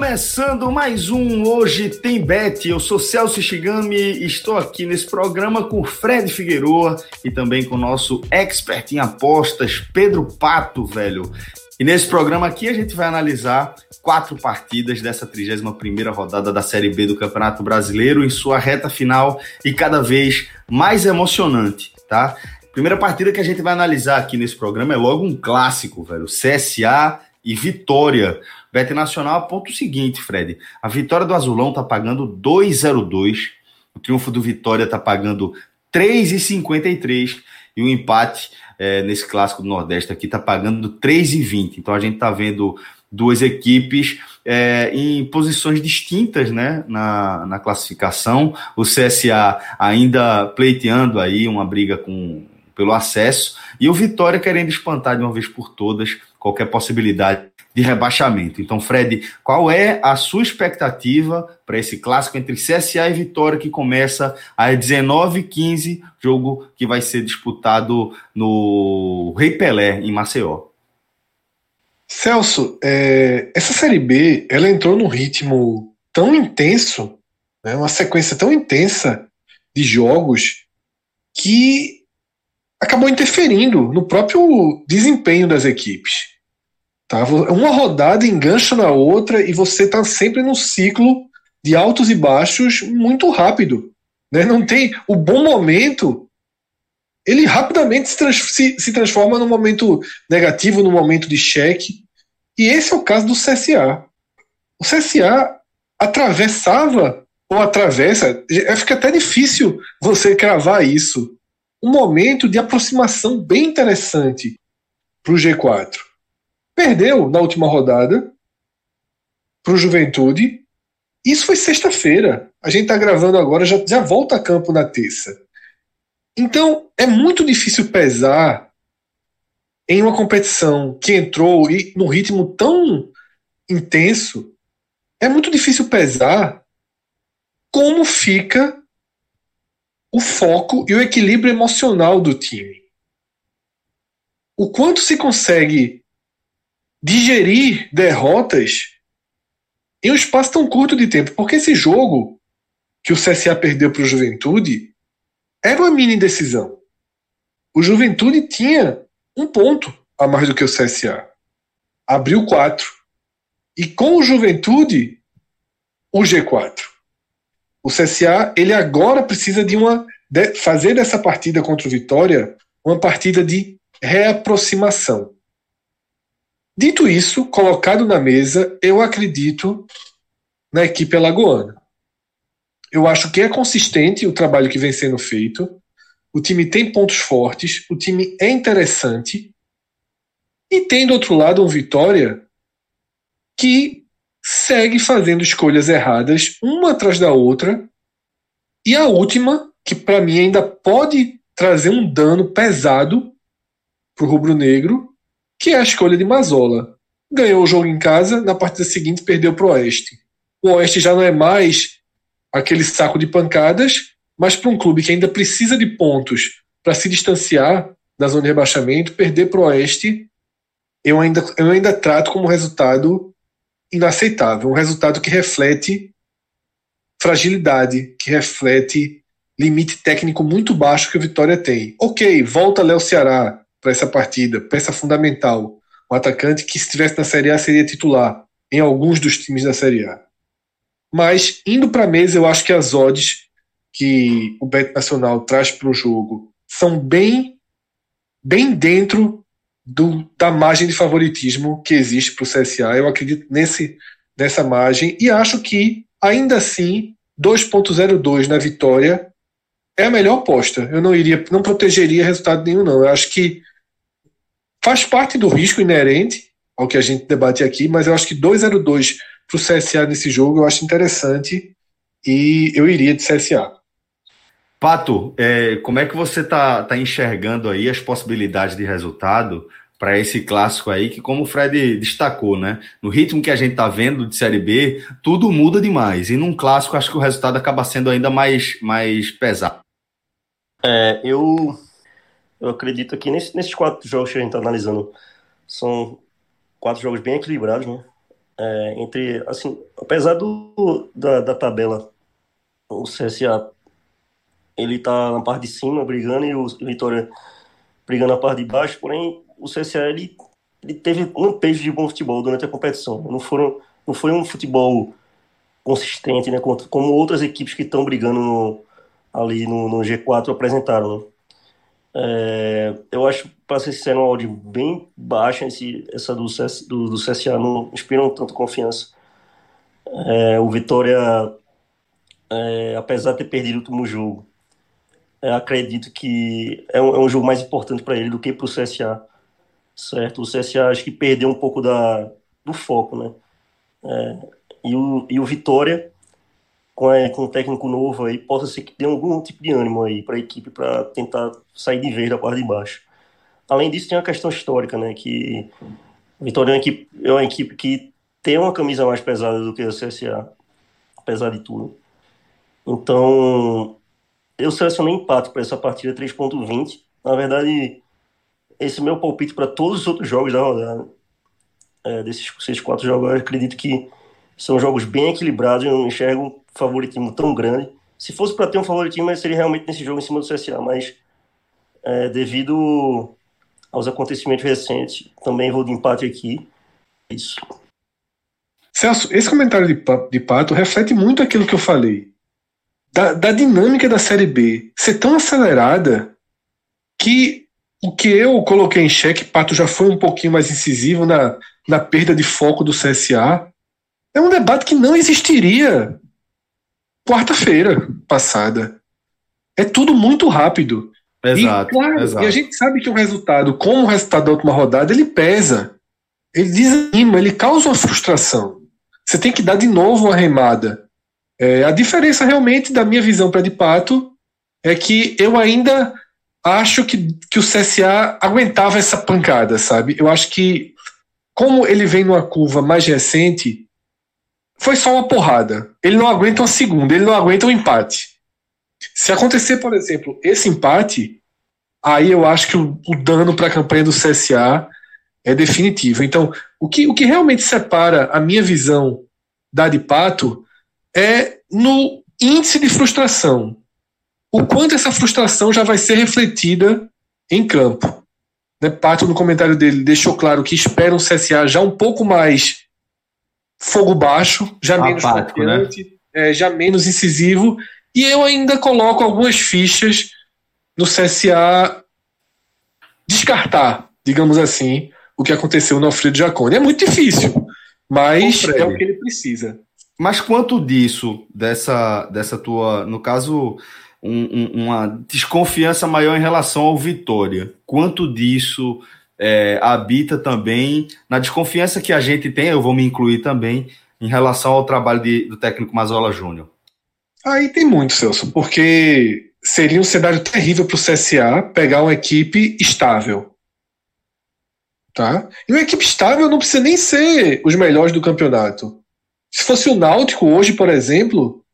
Começando mais um Hoje Tem Bet. Eu sou Celso Shigami e estou aqui nesse programa com Fred Figueroa e também com o nosso expert em apostas, Pedro Pato, velho. E nesse programa aqui a gente vai analisar quatro partidas dessa 31ª rodada da Série B do Campeonato Brasileiro em sua reta final e cada vez mais emocionante, tá? Primeira partida que a gente vai analisar aqui nesse programa é logo um clássico, velho. CSA e Vitória. Bet Nacional aponta o seguinte, Fred. A vitória do Azulão tá pagando 2,02. O triunfo do Vitória tá pagando 3,53. E o empate é, nesse clássico do Nordeste aqui tá pagando 3,20. Então a gente tá vendo duas equipes é, em posições distintas né, na, na classificação. O CSA ainda pleiteando aí uma briga com, pelo acesso e o Vitória querendo espantar de uma vez por todas qualquer possibilidade de rebaixamento. Então, Fred, qual é a sua expectativa para esse clássico entre CSA e Vitória que começa às 19h15, jogo que vai ser disputado no Rei Pelé, em Maceió? Celso, é, essa Série B ela entrou num ritmo tão intenso, né, uma sequência tão intensa de jogos que acabou interferindo no próprio desempenho das equipes. Tá? Uma rodada engancha na outra e você está sempre num ciclo de altos e baixos muito rápido. Né? Não tem o bom momento, ele rapidamente se, trans, se, se transforma num momento negativo, num momento de cheque. E esse é o caso do CSA. O CSA atravessava ou atravessa, é, fica até difícil você cravar isso. Um momento de aproximação bem interessante para o G4. Perdeu na última rodada para o Juventude. Isso foi sexta-feira. A gente está gravando agora, já, já volta a campo na terça. Então, é muito difícil pesar em uma competição que entrou e num ritmo tão intenso. É muito difícil pesar como fica o foco e o equilíbrio emocional do time. O quanto se consegue digerir derrotas em um espaço tão curto de tempo. Porque esse jogo que o CSA perdeu para o Juventude era uma mini decisão. O Juventude tinha um ponto a mais do que o CSA. Abriu quatro. E com o Juventude, o G4. O CSA, ele agora precisa de uma de fazer dessa partida contra o Vitória uma partida de reaproximação. Dito isso, colocado na mesa, eu acredito na equipe alagoana. Eu acho que é consistente o trabalho que vem sendo feito. O time tem pontos fortes, o time é interessante. E tem do outro lado um Vitória que segue fazendo escolhas erradas, uma atrás da outra. E a última, que para mim ainda pode trazer um dano pesado para o rubro-negro, que é a escolha de Mazola. Ganhou o jogo em casa, na partida seguinte perdeu para o Oeste. O Oeste já não é mais aquele saco de pancadas, mas para um clube que ainda precisa de pontos para se distanciar da zona de rebaixamento, perder para o Oeste, eu ainda, eu ainda trato como resultado inaceitável. Um resultado que reflete fragilidade, que reflete limite técnico muito baixo que o Vitória tem. Ok, volta Léo Ceará, para essa partida, peça fundamental, um atacante que se estivesse na Série A seria titular em alguns dos times da Série A. Mas indo para a mesa, eu acho que as odds que o Bet Nacional traz para o jogo são bem bem dentro do, da margem de favoritismo que existe para o CSA. Eu acredito nesse, nessa margem e acho que, ainda assim, 2.02 na vitória é a melhor aposta. Eu não iria, não protegeria resultado nenhum, não. Eu acho que faz parte do risco inerente ao que a gente debate aqui, mas eu acho que 2.02 para o CSA nesse jogo eu acho interessante e eu iria de CSA. Pato, é, como é que você está tá enxergando aí as possibilidades de resultado para esse clássico aí, que como o Fred destacou, né? No ritmo que a gente está vendo de Série B, tudo muda demais. E num clássico, acho que o resultado acaba sendo ainda mais, mais pesado. É, eu, eu acredito que nesse, nesses quatro jogos que a gente está analisando, são quatro jogos bem equilibrados, né? É, entre, assim, apesar do, da, da tabela, o CSA ele tá na parte de cima brigando e o Vitória brigando na parte de baixo, porém o CSA ele, ele teve um peso de bom futebol durante a competição. Não foram não foi um futebol consistente, né, como, como outras equipes que estão brigando no, ali no, no, G4 apresentaram. Né? É, eu acho, para ser sincero, um áudio bem baixo esse, essa do, CS, do, do CSA, não inspiram tanto confiança. É, o Vitória, é, apesar de ter perdido o último jogo, é, acredito que é um, é um, jogo mais importante para ele do que para o CSA, certo? O CSA acho que perdeu um pouco da, do foco, né? É, e, o, e o Vitória, com, com um técnico novo aí, possa ser que dê algum tipo de ânimo aí para a equipe para tentar sair de vez da parte de baixo. Além disso, tem a questão histórica, né? Que o Vitória é uma equipe, é uma equipe que tem uma camisa mais pesada do que o CSA, apesar de tudo. Então, eu selecionei empate para essa partida 3.20. Na verdade, esse é meu palpite para todos os outros jogos da rodada. É, desses seis, quatro jogos, eu acredito que são jogos bem equilibrados. Eu não enxergo um favoritismo tão grande. Se fosse para ter um favoritismo, seria realmente nesse jogo em cima do CSA, mas é, devido aos acontecimentos recentes, também vou de empate aqui. Isso. Celso, esse comentário de, de Pato reflete muito aquilo que eu falei da, da dinâmica da Série B ser tão acelerada que o que eu coloquei em xeque, Pato já foi um pouquinho mais incisivo na, na perda de foco do CSA, é um debate que não existiria quarta-feira passada. É tudo muito rápido. Exato, e, claro, exato. e a gente sabe que o resultado, como o resultado da última rodada, ele pesa. Ele desanima, ele causa uma frustração. Você tem que dar de novo uma remada. É, a diferença realmente da minha visão para de Pato é que eu ainda acho que, que o CSA aguentava essa pancada, sabe? Eu acho que, como ele vem numa curva mais recente, foi só uma porrada. Ele não aguenta uma segunda, ele não aguenta um empate. Se acontecer, por exemplo, esse empate, aí eu acho que o, o dano para a campanha do CSA é definitivo. Então, o que, o que realmente separa a minha visão da de Pato é no índice de frustração. O quanto essa frustração já vai ser refletida em campo. Né, Pato, no comentário dele, deixou claro que espera um CSA já um pouco mais fogo baixo, já menos Apático, né? é, já menos incisivo. E eu ainda coloco algumas fichas no CSA descartar, digamos assim, o que aconteceu no Alfredo Jacone. É muito difícil, mas é o que ele precisa. Mas quanto disso, dessa, dessa tua, no caso, um, um, uma desconfiança maior em relação ao Vitória, quanto disso é, habita também na desconfiança que a gente tem, eu vou me incluir também, em relação ao trabalho de, do técnico Mazola Júnior? Aí tem muito, Celso, porque seria um cenário terrível para o CSA pegar uma equipe estável. Tá? E uma equipe estável não precisa nem ser os melhores do campeonato. Se fosse o Náutico hoje, por exemplo,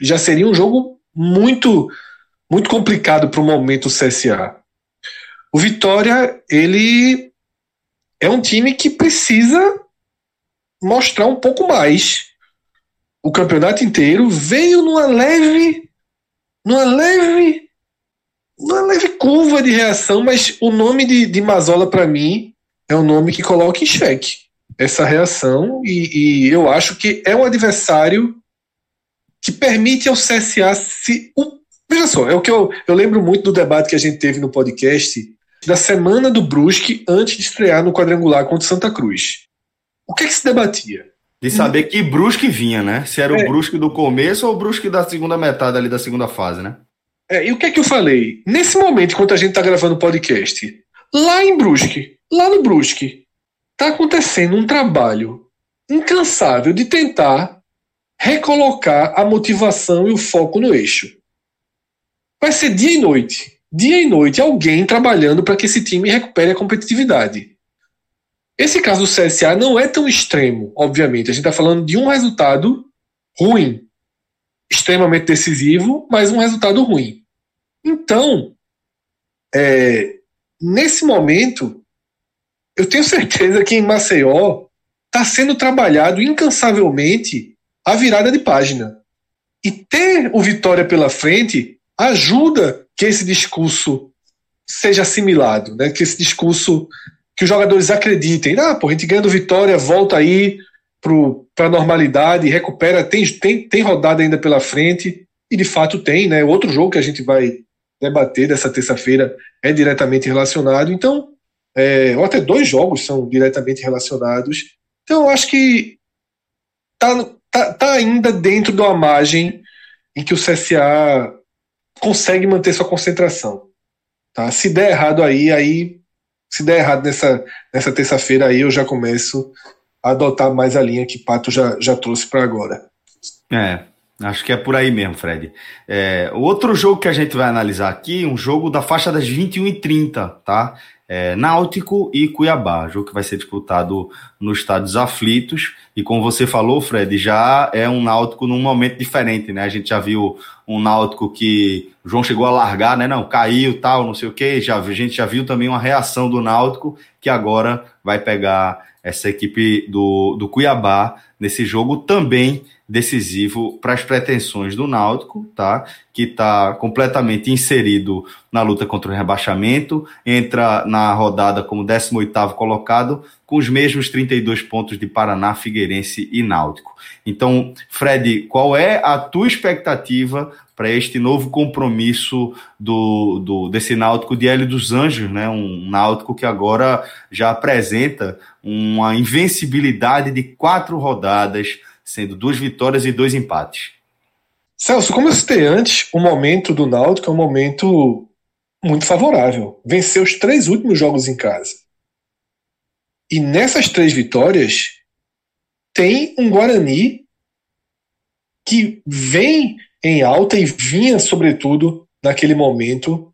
já seria um jogo muito muito complicado para o momento do CSA. O Vitória, ele é um time que precisa mostrar um pouco mais. O campeonato inteiro veio numa leve numa leve numa leve curva de reação, mas o nome de, de Mazola para mim é um nome que coloca em xeque essa reação e, e, eu acho que é um adversário que permite ao CSA se. Veja só, é o que eu, eu lembro muito do debate que a gente teve no podcast da semana do Brusque antes de estrear no quadrangular contra Santa Cruz. O que, é que se debatia? De saber que Brusque vinha, né? Se era é. o Brusque do começo ou o Brusque da segunda metade ali da segunda fase, né? É, e o que é que eu falei? Nesse momento, enquanto a gente está gravando o podcast, lá em Brusque, lá no Brusque, está acontecendo um trabalho incansável de tentar recolocar a motivação e o foco no eixo. Vai ser dia e noite. Dia e noite, alguém trabalhando para que esse time recupere a competitividade. Esse caso do CSA não é tão extremo, obviamente. A gente está falando de um resultado ruim, extremamente decisivo, mas um resultado ruim. Então, é, nesse momento, eu tenho certeza que em Maceió está sendo trabalhado incansavelmente a virada de página. E ter o Vitória pela frente ajuda que esse discurso seja assimilado, né? que esse discurso que os jogadores acreditem. Ah, pô, a gente ganhando vitória, volta aí para a normalidade, recupera, tem, tem, tem rodada ainda pela frente, e de fato tem, né? Outro jogo que a gente vai debater dessa terça-feira é diretamente relacionado. Então, é, ou até dois jogos são diretamente relacionados. Então, eu acho que tá, tá, tá ainda dentro de uma margem em que o CSA consegue manter sua concentração. Tá? Se der errado aí, aí se der errado nessa, nessa terça-feira aí, eu já começo a adotar mais a linha que Pato já, já trouxe para agora. É, acho que é por aí mesmo, Fred. É, o outro jogo que a gente vai analisar aqui, um jogo da faixa das 21h30, tá? É, Náutico e Cuiabá, jogo que vai ser disputado nos Estados Aflitos. E como você falou, Fred, já é um Náutico num momento diferente, né? A gente já viu um Náutico que o João chegou a largar, né? Não, caiu, tal, não sei o quê. Já, a gente já viu também uma reação do Náutico que agora vai pegar essa equipe do, do Cuiabá nesse jogo também decisivo para as pretensões do Náutico, tá? Que está completamente inserido na luta contra o rebaixamento, entra na rodada como 18º colocado, com os mesmos 32 pontos de Paraná, Figueirense e Náutico. Então, Fred, qual é a tua expectativa para este novo compromisso do, do desse Náutico de Hélio dos Anjos, né? Um Náutico que agora já apresenta uma invencibilidade de quatro rodadas sendo duas vitórias e dois empates. Celso, como eu citei antes, o momento do Náutico é um momento muito favorável. Venceu os três últimos jogos em casa. E nessas três vitórias, tem um Guarani que vem em alta e vinha, sobretudo, naquele momento,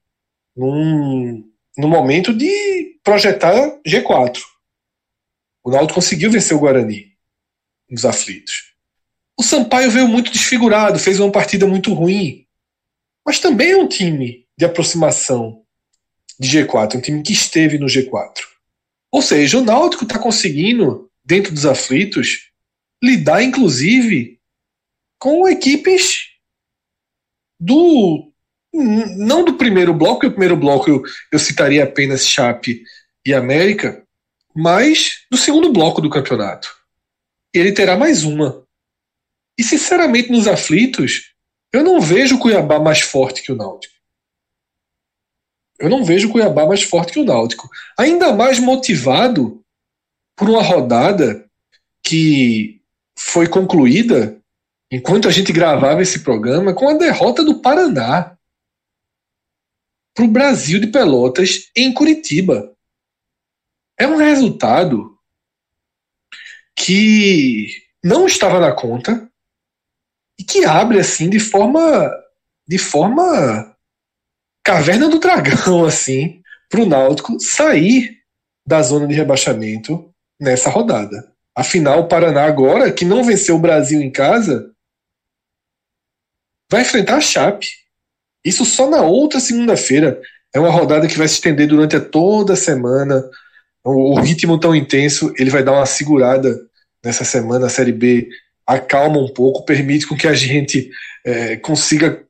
num, num momento de projetar G4. O Náutico conseguiu vencer o Guarani nos aflitos. O Sampaio veio muito desfigurado, fez uma partida muito ruim, mas também é um time de aproximação de G4, um time que esteve no G4. Ou seja, o Náutico está conseguindo, dentro dos aflitos, lidar inclusive com equipes do. Não do primeiro bloco, porque o primeiro bloco eu, eu citaria apenas Chape e América, mas do segundo bloco do campeonato ele terá mais uma. E sinceramente, nos aflitos, eu não vejo o Cuiabá mais forte que o Náutico. Eu não vejo o Cuiabá mais forte que o Náutico. Ainda mais motivado por uma rodada que foi concluída enquanto a gente gravava esse programa com a derrota do Paraná para o Brasil de Pelotas em Curitiba. É um resultado que não estava na conta e que abre assim de forma de forma caverna do dragão assim para o Náutico sair da zona de rebaixamento nessa rodada. Afinal, o Paraná agora que não venceu o Brasil em casa vai enfrentar a Chape. Isso só na outra segunda-feira. É uma rodada que vai se estender durante toda a semana o, ritmo tão intenso, ele vai dar uma segurada nessa semana. A Série B acalma um pouco, permite com que a gente é, consiga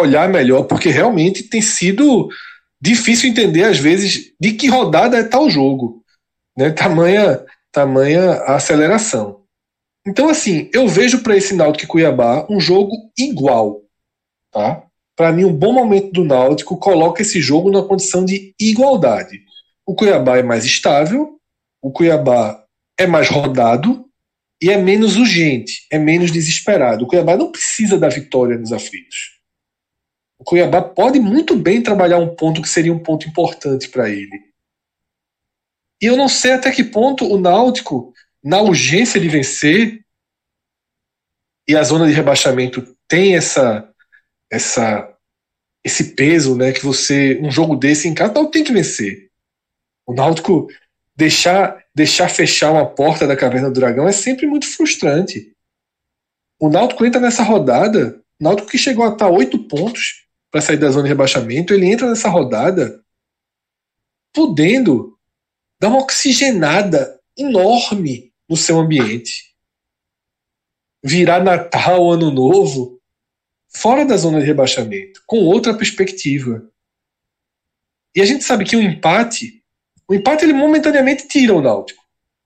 olhar melhor, porque realmente tem sido difícil entender, às vezes, de que rodada é tal jogo. Né? Tamanha, tamanha aceleração. Então, assim, eu vejo para esse Náutico e Cuiabá um jogo igual. Tá? para mim, um bom momento do Náutico coloca esse jogo na condição de igualdade. O Cuiabá é mais estável, o Cuiabá é mais rodado e é menos urgente, é menos desesperado. O Cuiabá não precisa da vitória nos aflitos. O Cuiabá pode muito bem trabalhar um ponto que seria um ponto importante para ele. E eu não sei até que ponto o Náutico, na urgência de vencer, e a zona de rebaixamento tem essa essa esse peso, né, que você um jogo desse em casa não tem que vencer. O Náutico deixar deixar fechar uma porta da caverna do dragão é sempre muito frustrante. O Náutico entra nessa rodada, o Náutico que chegou a estar oito pontos para sair da zona de rebaixamento, ele entra nessa rodada podendo dar uma oxigenada enorme no seu ambiente. Virar Natal, Ano Novo, fora da zona de rebaixamento, com outra perspectiva. E a gente sabe que o empate, o empate ele momentaneamente tira o Náutico.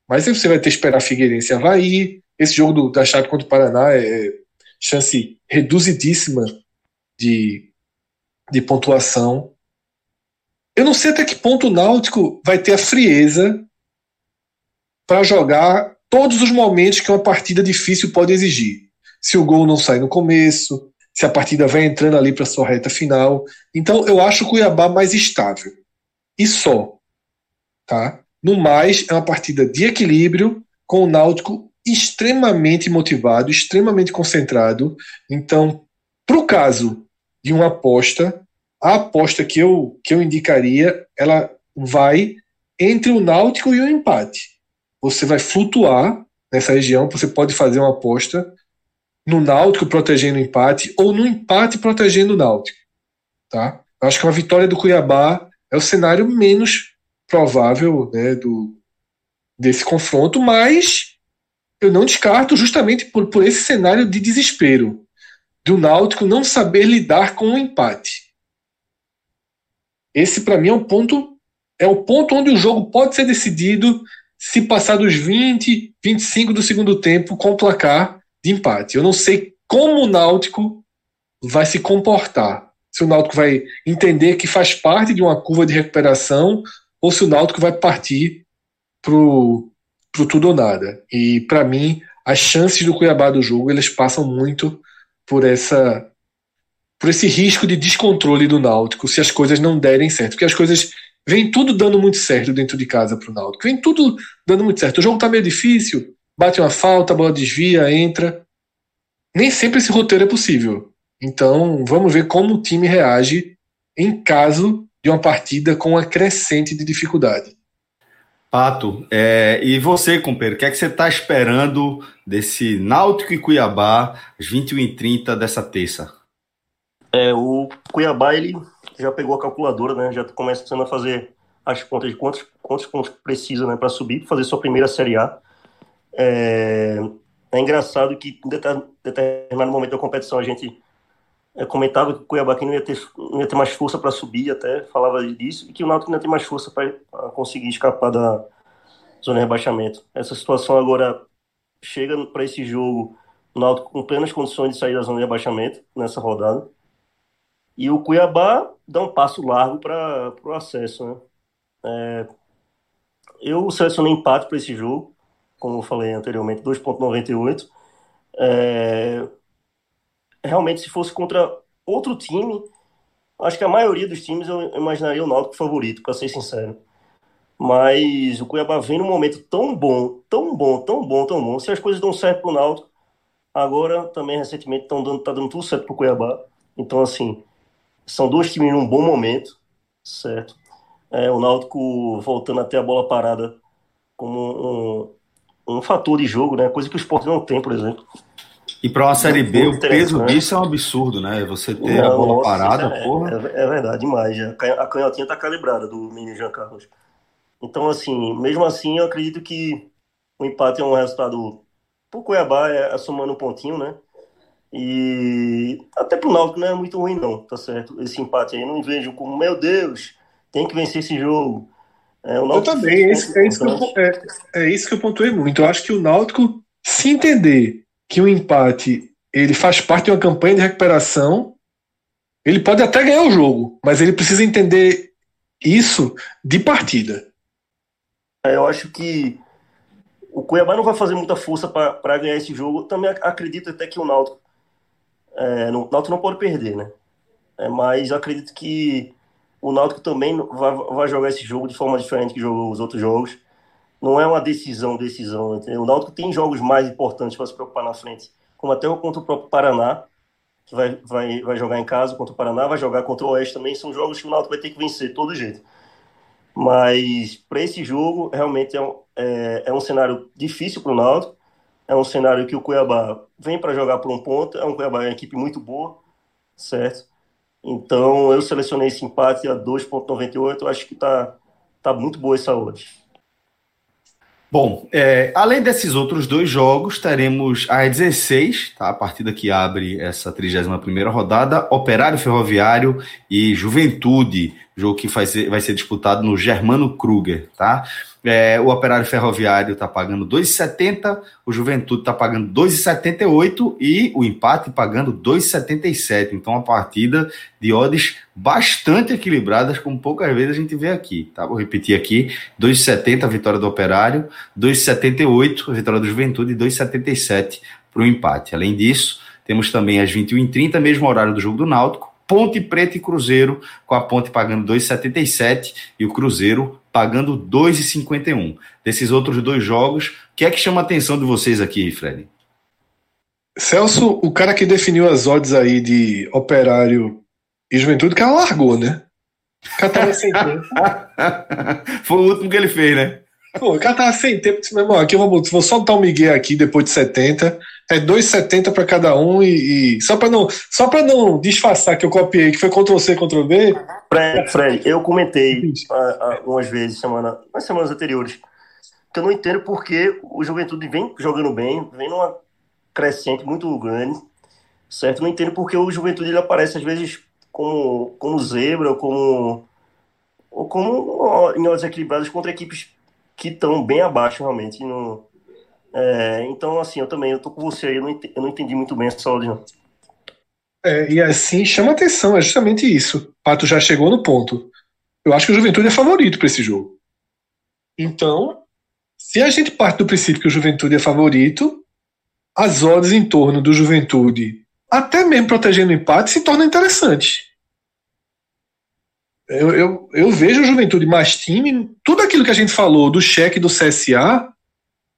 Mas aí você vai ter que esperar Figueirense e Havaí. Esse jogo do, da chave contra o Paraná é, é chance reduzidíssima de, de pontuação. Eu não sei até que ponto o Náutico vai ter a frieza para jogar todos os momentos que uma partida difícil pode exigir. Se o gol não sai no começo, se a partida vai entrando ali para sua reta final. Então eu acho o Cuiabá mais estável. E só. Tá? No mais, é uma partida de equilíbrio, com o Náutico extremamente motivado, extremamente concentrado. Então, para o caso de uma aposta, a aposta que eu, que eu indicaria, ela vai entre o Náutico e o empate. Você vai flutuar nessa região, você pode fazer uma aposta no Náutico protegendo o empate ou no empate protegendo o Náutico. Tá? Eu acho que uma vitória do Cuiabá é o cenário menos provável né, do, desse confronto, mas eu não descarto justamente por, por esse cenário de desespero do Náutico não saber lidar com o empate. Esse para mim é o ponto é o ponto onde o jogo pode ser decidido se passar dos 20, 25 do segundo tempo com o placar de empate. Eu não sei como o Náutico vai se comportar. Se o Náutico vai entender que faz parte de uma curva de recuperação ou se o Náutico vai partir pro, pro tudo ou nada. E para mim, as chances do Cuiabá do jogo, eles passam muito por essa por esse risco de descontrole do Náutico se as coisas não derem certo, porque as coisas vem tudo dando muito certo dentro de casa pro Náutico. Vem tudo dando muito certo. O jogo tá meio difícil, bate uma falta, a bola desvia, entra. Nem sempre esse roteiro é possível. Então, vamos ver como o time reage em caso de uma partida com uma crescente de dificuldade. Pato, é, e você, companheiro, o que é que você está esperando desse Náutico e Cuiabá, às 21h30 dessa terça? É, o Cuiabá, ele já pegou a calculadora, né? Já começando a fazer as contas de quantos, quantos pontos precisa né, para subir, para fazer sua primeira Série A. É, é engraçado que em determinado momento da competição a gente comentava que o Cuiabá não ia ter, não ia ter mais força para subir, até falava disso, e que o Náutico não ia ter mais força para conseguir escapar da zona de rebaixamento. Essa situação agora chega para esse jogo, o Náutico com plenas condições de sair da zona de rebaixamento nessa rodada. E o Cuiabá dá um passo largo para o acesso. Né? É, eu selecionei empate para esse jogo como eu falei anteriormente, 2,98. É... Realmente, se fosse contra outro time, acho que a maioria dos times eu imaginaria o Náutico favorito, para ser sincero. Mas o Cuiabá vem num momento tão bom, tão bom, tão bom, tão bom. Se as coisas dão certo pro Náutico, agora também recentemente estão dando, tá dando tudo certo pro Cuiabá. Então, assim, são dois times num bom momento, certo? É, o Náutico voltando até a bola parada como um, um fator de jogo, né? Coisa que o esporte não tem, por exemplo. E para uma Série B, o peso né? disso é um absurdo, né? Você ter não, a bola nossa, parada, é, porra. É, é, verdade, demais. A canhotinha tá calibrada do menino Jean Carlos. Então, assim, mesmo assim, eu acredito que o empate é um resultado pro Cuiabá, é, é somando um pontinho, né? E até pro Náutico não é muito ruim, não, tá certo? Esse empate aí, não vejo como, meu Deus, tem que vencer esse jogo. É, eu também, é isso, é, isso que eu, é, é isso que eu pontuei muito. Eu acho que o Náutico, se entender que o empate ele faz parte de uma campanha de recuperação, Ele pode até ganhar o jogo, mas ele precisa entender isso de partida. É, eu acho que o Cuiabá não vai fazer muita força para ganhar esse jogo. Também acredito até que o Náutico, é, o Náutico não pode perder, né? É, mas acredito que o Náutico também vai, vai jogar esse jogo de forma diferente que jogou os outros jogos. Não é uma decisão, decisão. Entendeu? O Náutico tem jogos mais importantes para se preocupar na frente, como até o contra o próprio Paraná, que vai, vai, vai jogar em casa contra o Paraná, vai jogar contra o Oeste também. São jogos que o Náutico vai ter que vencer, todo jeito. Mas para esse jogo, realmente é um, é, é um cenário difícil para o Náutico. É um cenário que o Cuiabá vem para jogar por um ponto. É um Cuiabá é uma equipe muito boa, certo? Então eu selecionei esse empate a 2,98. Acho que está tá muito boa essa odd. Bom, é, além desses outros dois jogos, teremos a 16, tá? a partida que abre essa 31ª rodada, Operário Ferroviário e Juventude, jogo que vai ser, vai ser disputado no Germano Kruger, tá? É, o Operário Ferroviário está pagando 2,70, o Juventude está pagando 2,78 e o empate pagando 2,77. Então, uma partida de odds bastante equilibradas, como poucas vezes a gente vê aqui. Tá? Vou repetir aqui: 2,70 a vitória do Operário, 2,78 a vitória do Juventude e 2,77 para o empate. Além disso, temos também às 21h30, mesmo horário do jogo do Náutico, Ponte Preta e Cruzeiro, com a Ponte pagando 2,77 e o Cruzeiro pagando 2,51. Desses outros dois jogos, o que é que chama a atenção de vocês aqui, Fred? Celso, o cara que definiu as odds aí de Operário e Juventude, o cara largou, né? Sem tempo. Foi o último que ele fez, né? Pô, o cara tava sem tempo. Disse, meu irmão, aqui eu vou, vou soltar o Miguel aqui depois de 70 é 2,70 para cada um e, e, só para não só para não disfarçar que eu copiei que foi Ctrl C Ctrl V. Fred, Fred eu comentei uh, uh, umas vezes semana nas semanas anteriores que eu não entendo porque o Juventude vem jogando bem, vem numa crescente muito grande, certo? Não entendo porque o Juventude ele aparece às vezes como como zebra ou como ou como em odds equilibradas contra equipes que estão bem abaixo realmente no é, então, assim, eu também eu tô com você aí, eu não entendi, eu não entendi muito bem essa ordem. É, e assim, chama atenção, é justamente isso. Pato já chegou no ponto. Eu acho que o Juventude é favorito para esse jogo. Então, se a gente parte do princípio que o Juventude é favorito, as odds em torno do Juventude, até mesmo protegendo o empate, se tornam interessantes. Eu, eu, eu vejo o Juventude mais time, tudo aquilo que a gente falou do cheque do CSA,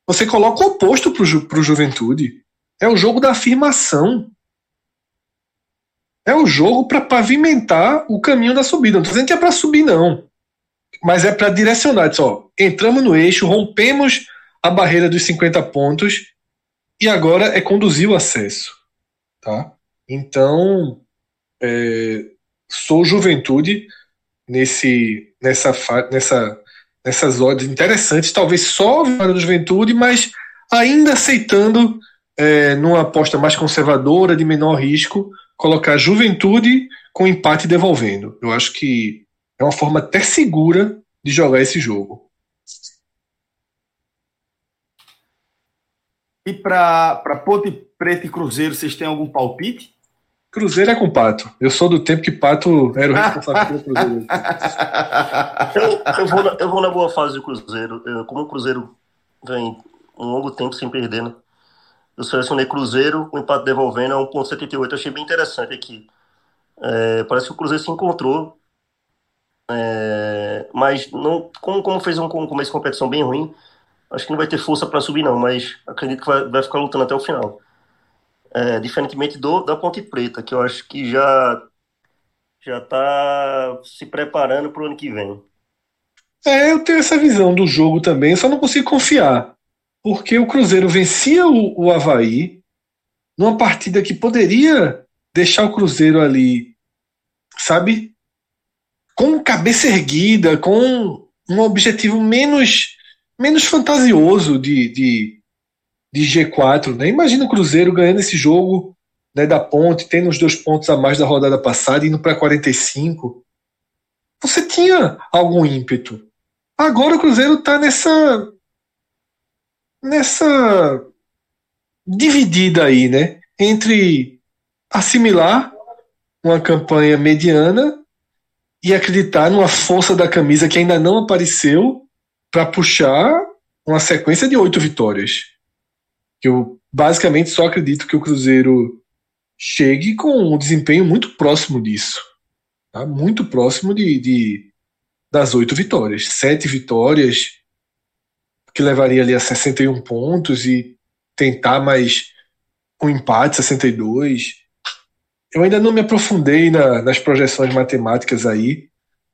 você coloca o oposto para o Ju, Juventude. É o jogo da afirmação. É o jogo para pavimentar o caminho da subida. Não estou dizendo que é para subir, não. Mas é para direcionar. Ó, entramos no eixo, rompemos a barreira dos 50 pontos e agora é conduzir o acesso. Tá? Então, é, sou juventude nesse, nessa, nessa nessas odds interessantes, talvez só a do Juventude, mas ainda aceitando, é, numa aposta mais conservadora, de menor risco, colocar Juventude com empate devolvendo. Eu acho que é uma forma até segura de jogar esse jogo. E para Ponte Preta e Cruzeiro, vocês têm algum palpite? Cruzeiro é com Pato. Eu sou do tempo que Pato era o responsável pelo Cruzeiro. eu, eu, vou na, eu vou na boa fase do Cruzeiro. Eu, como o Cruzeiro vem um longo tempo sem perder, né? Eu selecionei Cruzeiro, o empate devolvendo a 1,78. Achei bem interessante aqui. É, parece que o Cruzeiro se encontrou. É, mas não, como, como fez um, começo de competição bem ruim, acho que não vai ter força para subir, não. Mas acredito que vai, vai ficar lutando até o final. É, diferentemente do da Ponte Preta, que eu acho que já já está se preparando para o ano que vem. É, eu tenho essa visão do jogo também, só não consigo confiar. Porque o Cruzeiro vencia o, o Havaí numa partida que poderia deixar o Cruzeiro ali, sabe? Com cabeça erguida, com um objetivo menos, menos fantasioso de, de, de G4. Né? Imagina o Cruzeiro ganhando esse jogo né, da ponte, tendo os dois pontos a mais da rodada passada, indo para 45. Você tinha algum ímpeto. Agora o Cruzeiro está nessa. nessa. dividida aí, né? Entre assimilar uma campanha mediana e acreditar numa força da camisa que ainda não apareceu para puxar uma sequência de oito vitórias. Eu basicamente só acredito que o Cruzeiro chegue com um desempenho muito próximo disso. Tá? Muito próximo de, de das oito vitórias. Sete vitórias, que levaria ali a 61 pontos e tentar mais um empate, 62. Eu ainda não me aprofundei na, nas projeções matemáticas aí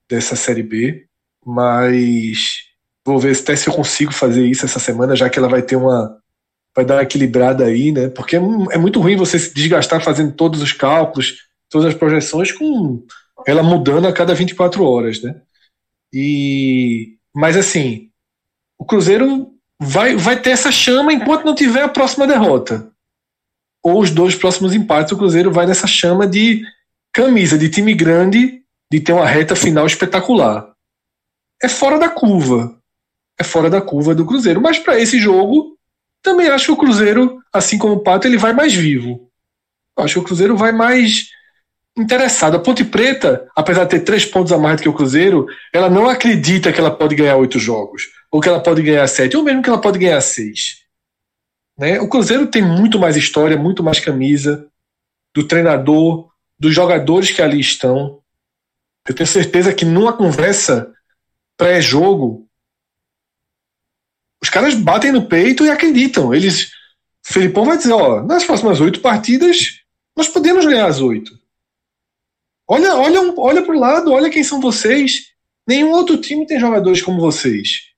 dessa Série B, mas vou ver até se eu consigo fazer isso essa semana, já que ela vai ter uma. Vai dar uma equilibrada aí, né? Porque é, é muito ruim você se desgastar fazendo todos os cálculos, todas as projeções, com ela mudando a cada 24 horas, né? E. Mas assim, o Cruzeiro vai, vai ter essa chama enquanto não tiver a próxima derrota. Ou os dois próximos empates, o Cruzeiro vai nessa chama de camisa, de time grande, de ter uma reta final espetacular. É fora da curva. É fora da curva do Cruzeiro. Mas para esse jogo, também acho que o Cruzeiro, assim como o Pato, ele vai mais vivo. Acho que o Cruzeiro vai mais interessado. A Ponte Preta, apesar de ter três pontos a mais do que o Cruzeiro, ela não acredita que ela pode ganhar oito jogos, ou que ela pode ganhar sete, ou mesmo que ela pode ganhar seis. Né? O Cruzeiro tem muito mais história, muito mais camisa do treinador, dos jogadores que ali estão. Eu tenho certeza que numa conversa pré-jogo, os caras batem no peito e acreditam. Eles, Felipão vai dizer, ó, nas próximas oito partidas nós podemos ganhar as oito. Olha, olha, olha para o lado, olha quem são vocês. Nenhum outro time tem jogadores como vocês.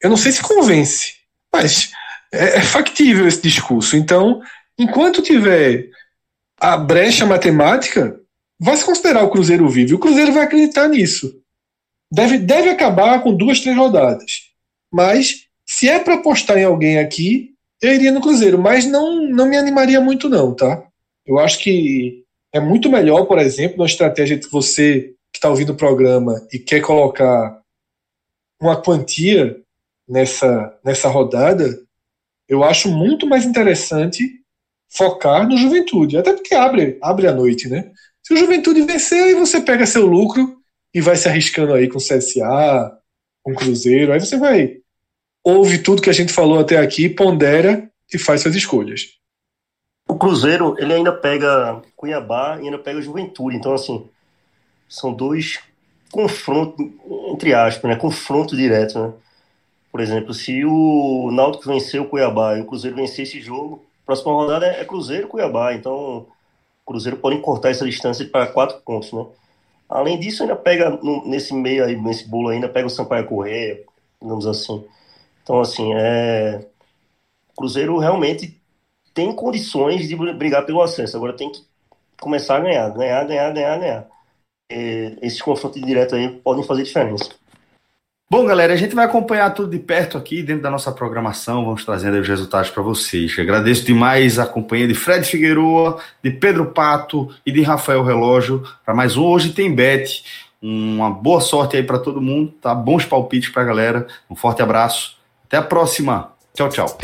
Eu não sei se convence, mas é, é factível esse discurso. Então, enquanto tiver a brecha matemática, vai se considerar o Cruzeiro vivo. E o Cruzeiro vai acreditar nisso. Deve, deve acabar com duas, três rodadas. Mas, se é para apostar em alguém aqui, eu iria no Cruzeiro. Mas não, não me animaria muito, não, tá? Eu acho que é muito melhor, por exemplo, uma estratégia que você que está ouvindo o programa e quer colocar uma quantia nessa, nessa rodada, eu acho muito mais interessante focar no Juventude, até porque abre, abre a noite, né? Se o Juventude vencer, aí você pega seu lucro e vai se arriscando aí com CSA, com Cruzeiro, aí você vai ouve tudo que a gente falou até aqui, pondera e faz suas escolhas. O Cruzeiro, ele ainda pega Cuiabá e ainda pega Juventude. Então, assim, são dois confrontos, entre aspas, né? Confronto direto, né? Por exemplo, se o Náutico vencer o Cuiabá e o Cruzeiro vencer esse jogo, a próxima rodada é Cruzeiro Cuiabá. Então, o Cruzeiro pode cortar essa distância para quatro pontos, né? Além disso, ainda pega nesse meio aí, nesse bolo ainda pega o Sampaio Correia, digamos assim. Então, assim, é... O Cruzeiro realmente tem condições de brigar pelo acesso. Agora tem que começar a ganhar, ganhar, ganhar, ganhar, ganhar. E esses confrontos diretos aí podem fazer diferença. Bom, galera, a gente vai acompanhar tudo de perto aqui dentro da nossa programação. Vamos trazendo os resultados para vocês. agradeço demais a companhia de Fred Figueroa, de Pedro Pato e de Rafael Relógio para mais um Hoje Tem Bet. Uma boa sorte aí para todo mundo, tá? Bons palpites para a galera. Um forte abraço. Até a próxima. Tchau, tchau.